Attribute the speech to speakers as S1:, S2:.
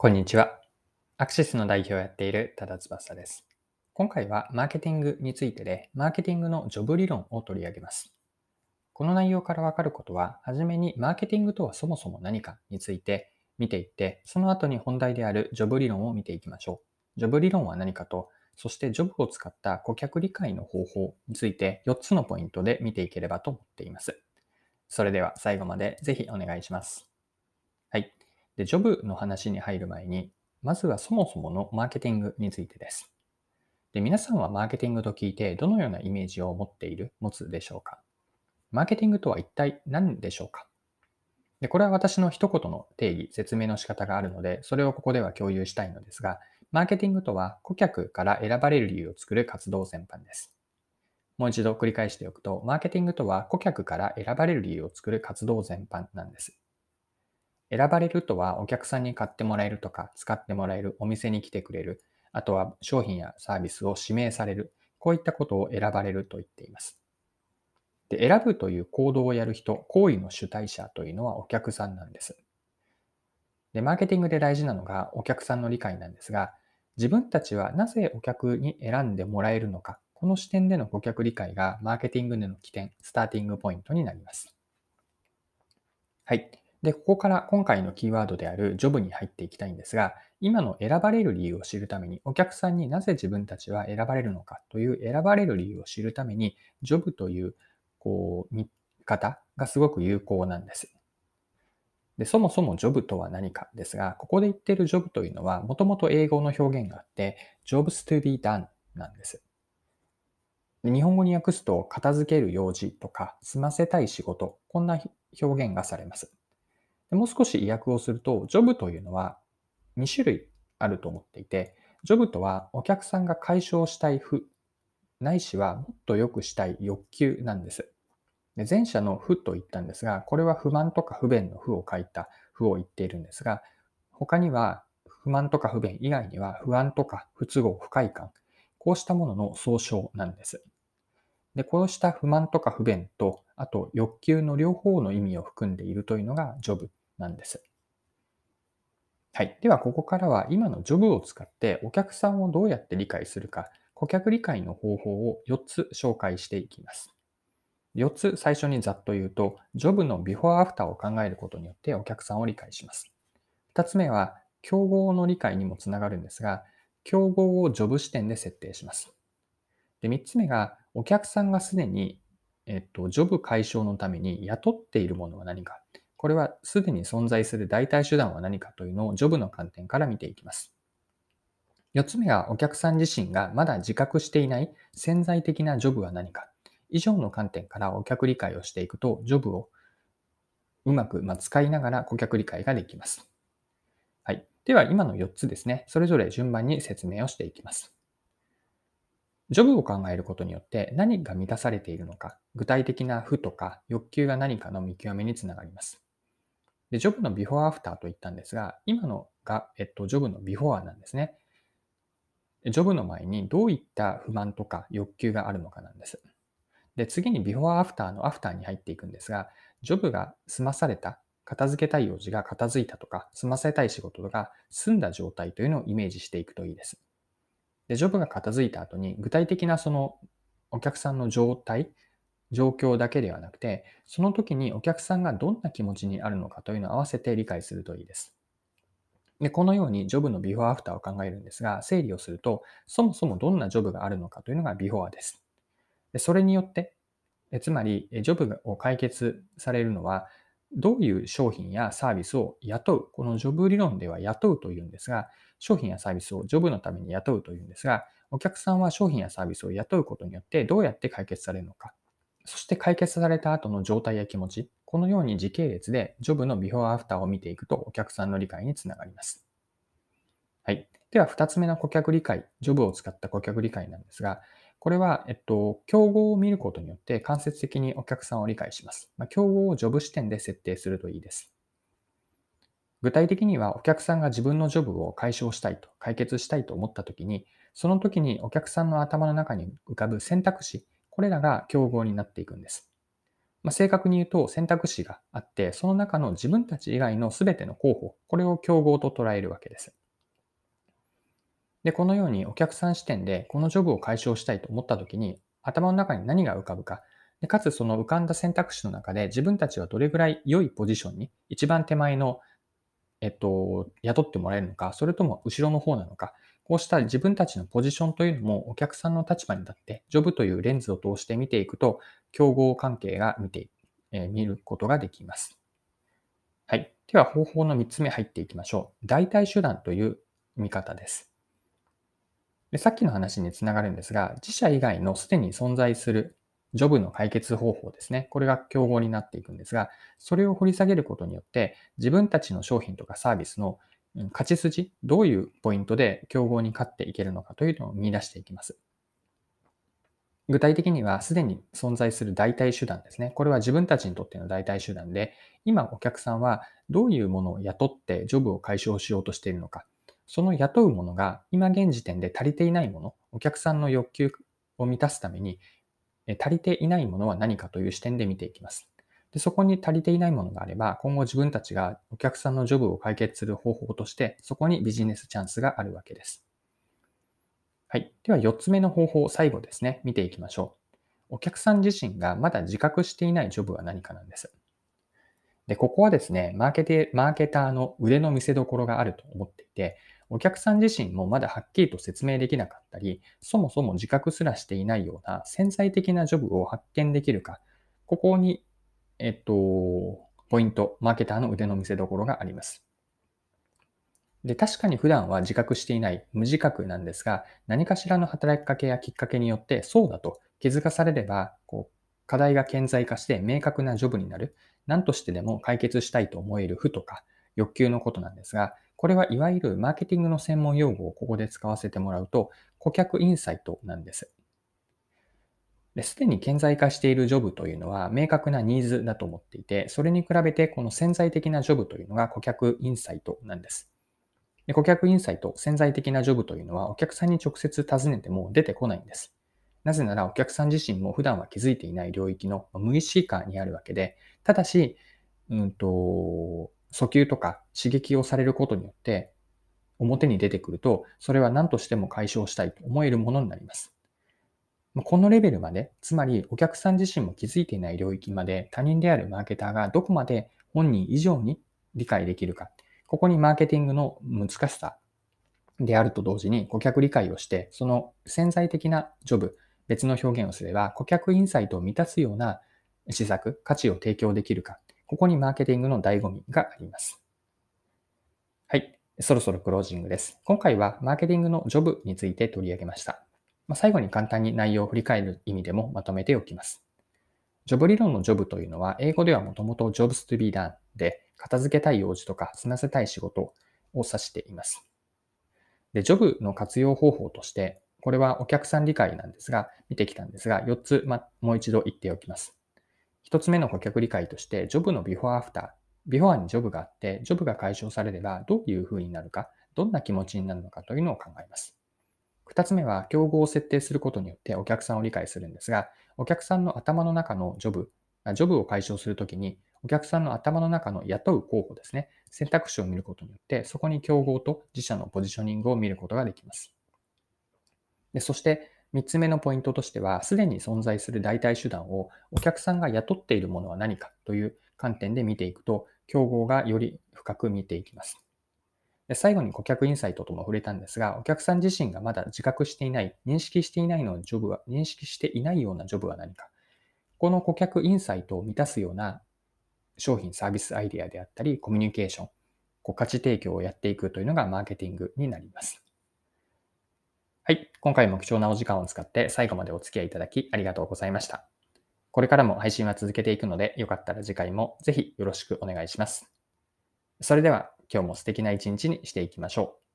S1: こんにちは。アクシスの代表をやっている多田翼です。今回はマーケティングについてで、マーケティングのジョブ理論を取り上げます。この内容からわかることは、はじめにマーケティングとはそもそも何かについて見ていって、その後に本題であるジョブ理論を見ていきましょう。ジョブ理論は何かと、そしてジョブを使った顧客理解の方法について4つのポイントで見ていければと思っています。それでは最後までぜひお願いします。で、ジョブの話に入る前に、まずはそもそものマーケティングについてです。で、皆さんはマーケティングと聞いてどのようなイメージを持っている、持つでしょうか？マーケティングとは一体何でしょうか？で、これは私の一言の定義、説明の仕方があるので、それをここでは共有したいのですが、マーケティングとは顧客から選ばれる理由を作る活動全般です。もう一度繰り返しておくと、マーケティングとは顧客から選ばれる理由を作る活動全般なんです。選ばれるとはお客さんに買ってもらえるとか使ってもらえる、お店に来てくれる、あとは商品やサービスを指名される、こういったことを選ばれると言っています。で選ぶという行動をやる人、行為の主体者というのはお客さんなんです。で、マーケティングで大事なのがお客さんの理解なんですが、自分たちはなぜお客に選んでもらえるのか、この視点での顧客理解がマーケティングでの起点、スターティングポイントになります。はい。で、ここから今回のキーワードであるジョブに入っていきたいんですが、今の選ばれる理由を知るために、お客さんになぜ自分たちは選ばれるのかという選ばれる理由を知るために、ジョブというこう見方がすごく有効なんです。で、そもそもジョブとは何かですが、ここで言ってるジョブというのは、もともと英語の表現があって、jobs to be done なんです。日本語に訳すと、片付ける用事とか、済ませたい仕事、こんな表現がされます。もう少し意訳をすると、ジョブというのは2種類あると思っていて、ジョブとはお客さんが解消したい負、ないしはもっと良くしたい欲求なんです。で前者の負と言ったんですが、これは不満とか不便の負を書いた負を言っているんですが、他には不満とか不便以外には不安とか不都合、不快感、こうしたものの総称なんです。で、こうした不満とか不便と、あと欲求の両方の意味を含んでいるというのがジョブなんです。はい。では、ここからは今のジョブを使ってお客さんをどうやって理解するか、顧客理解の方法を4つ紹介していきます。4つ最初にざっと言うと、ジョブのビフォーアフターを考えることによってお客さんを理解します。2つ目は、競合の理解にもつながるんですが、競合をジョブ視点で設定します。で、3つ目が、お客さんがすでに、えっと、ジョブ解消のために雇っているものは何か。これはすでに存在する代替手段は何かというのをジョブの観点から見ていきます。4つ目はお客さん自身がまだ自覚していない潜在的なジョブは何か。以上の観点からお客理解をしていくと、ジョブをうまく使いながら顧客理解ができます。はい。では今の4つですね、それぞれ順番に説明をしていきます。ジョブを考えることによって何が満たされているのか、具体的な負とか欲求が何かの見極めにつながります。で、ジョブのビフォーアフターと言ったんですが、今のが、えっと、ジョブのビフォーアなんですね。ジョブの前にどういった不満とか欲求があるのかなんです。で、次にビフォーアフターのアフターに入っていくんですが、ジョブが済まされた、片付けたい用事が片付いたとか、済ませたい仕事が済んだ状態というのをイメージしていくといいです。で、ジョブが片付いた後に具体的なそのお客さんの状態、状況だけではなくて、その時にお客さんがどんな気持ちにあるのかというのを合わせて理解するといいです。で、このようにジョブのビフォーアフターを考えるんですが、整理をすると、そもそもどんなジョブがあるのかというのがビフォーです。でそれによって、えつまり、ジョブを解決されるのは、どういう商品やサービスを雇う。このジョブ理論では雇うというんですが、商品やサービスをジョブのために雇うというんですが、お客さんは商品やサービスを雇うことによってどうやって解決されるのか。そして解決された後の状態や気持ち、このように時系列でジョブのビフォーアフターを見ていくとお客さんの理解につながります。はい。では、二つ目の顧客理解、ジョブを使った顧客理解なんですが、これは、えっと、競合を見ることによって間接的にお客さんを理解します。まあ、競合をジョブ視点で設定するといいです。具体的にはお客さんが自分のジョブを解消したいと、解決したいと思ったときに、その時にお客さんの頭の中に浮かぶ選択肢、これらが競合になっていくんです。まあ、正確に言うと選択肢があって、その中の自分たち以外の全ての候補、これを競合と捉えるわけです。で、このようにお客さん視点でこのジョブを解消したいと思った時に、頭の中に何が浮かぶか、でかつその浮かんだ選択肢の中で自分たちはどれぐらい良いポジションに、一番手前の、えっと、雇ってもらえるのか、それとも後ろの方なのか、こうした自分たちのポジションというのもお客さんの立場に立って、ジョブというレンズを通して見ていくと、競合関係が見て、えー、見ることができます。はい。では方法の3つ目入っていきましょう。代替手段という見方です。でさっきの話につながるんですが、自社以外のすでに存在するジョブの解決方法ですね。これが競合になっていくんですが、それを掘り下げることによって、自分たちの商品とかサービスの勝ち筋、どういうポイントで競合に勝っていけるのかというのを見出していきます。具体的には、すでに存在する代替手段ですね。これは自分たちにとっての代替手段で、今お客さんはどういうものを雇ってジョブを解消しようとしているのか。その雇うものが今現時点で足りていないもの、お客さんの欲求を満たすために足りていないものは何かという視点で見ていきます。でそこに足りていないものがあれば、今後自分たちがお客さんのジョブを解決する方法として、そこにビジネスチャンスがあるわけです。はい。では4つ目の方法、最後ですね、見ていきましょう。お客さん自身がまだ自覚していないジョブは何かなんです。で、ここはですね、マーケテマーケターの腕の見せ所があると思っていて、お客さん自身もまだはっきりと説明できなかったり、そもそも自覚すらしていないような潜在的なジョブを発見できるか、ここにえっと、ポイント、マーケターの腕の見せ所があります。で、確かに普段は自覚していない無自覚なんですが、何かしらの働きかけやきっかけによってそうだと気づかされれば、こう、課題が顕在化して明確なジョブになる。何としてでも解決したいと思える負とか欲求のことなんですが、これはいわゆるマーケティングの専門用語をここで使わせてもらうと、顧客インサイトなんです。すでに顕在化しているジョブというのは明確なニーズだと思っていて、それに比べてこの潜在的なジョブというのが顧客インサイトなんです。で顧客インサイト、潜在的なジョブというのはお客さんに直接尋ねても出てこないんです。なぜならお客さん自身も普段は気づいていない領域の無意識下にあるわけで、ただし、うんと、訴求とか刺激をされることによって表に出てくると、それは何としても解消したいと思えるものになります。このレベルまで、つまりお客さん自身も気づいていない領域まで他人であるマーケターがどこまで本人以上に理解できるか。ここにマーケティングの難しさであると同時に顧客理解をして、その潜在的なジョブ、別の表現をすれば顧客インサイトを満たすような施策、価値を提供できるか。ここにマーケティングの醍醐味があります。はい。そろそろクロージングです。今回はマーケティングのジョブについて取り上げました。まあ、最後に簡単に内容を振り返る意味でもまとめておきます。ジョブ理論のジョブというのは、英語ではもともと jobs to be done で、片付けたい用事とか済ませたい仕事を指しています。で、ジョブの活用方法として、これはお客さん理解なんですが、見てきたんですが、4つ、ま、もう一度言っておきます。1つ目の顧客理解として、ジョブのビフォーアフター。ビフォーにジョブがあって、ジョブが解消されればどういう風になるか、どんな気持ちになるのかというのを考えます。二つ目は、競合を設定することによってお客さんを理解するんですが、お客さんの頭の中のジョブ、ジョブを解消するときに、お客さんの頭の中の雇う候補ですね、選択肢を見ることによって、そこに競合と自社のポジショニングを見ることができます。でそして、三つ目のポイントとしては、すでに存在する代替手段をお客さんが雇っているものは何かという観点で見ていくと、競合がより深く見ていきます。最後に顧客インサイトとも触れたんですが、お客さん自身がまだ自覚していない、認識していないのジョブは、認識していないようなジョブは何か。この顧客インサイトを満たすような商品サービスアイデアであったり、コミュニケーション、こう価値提供をやっていくというのがマーケティングになります。はい。今回も貴重なお時間を使って最後までお付き合いいただきありがとうございました。これからも配信は続けていくので、よかったら次回もぜひよろしくお願いします。それでは今日も素敵な一日にしていきましょう。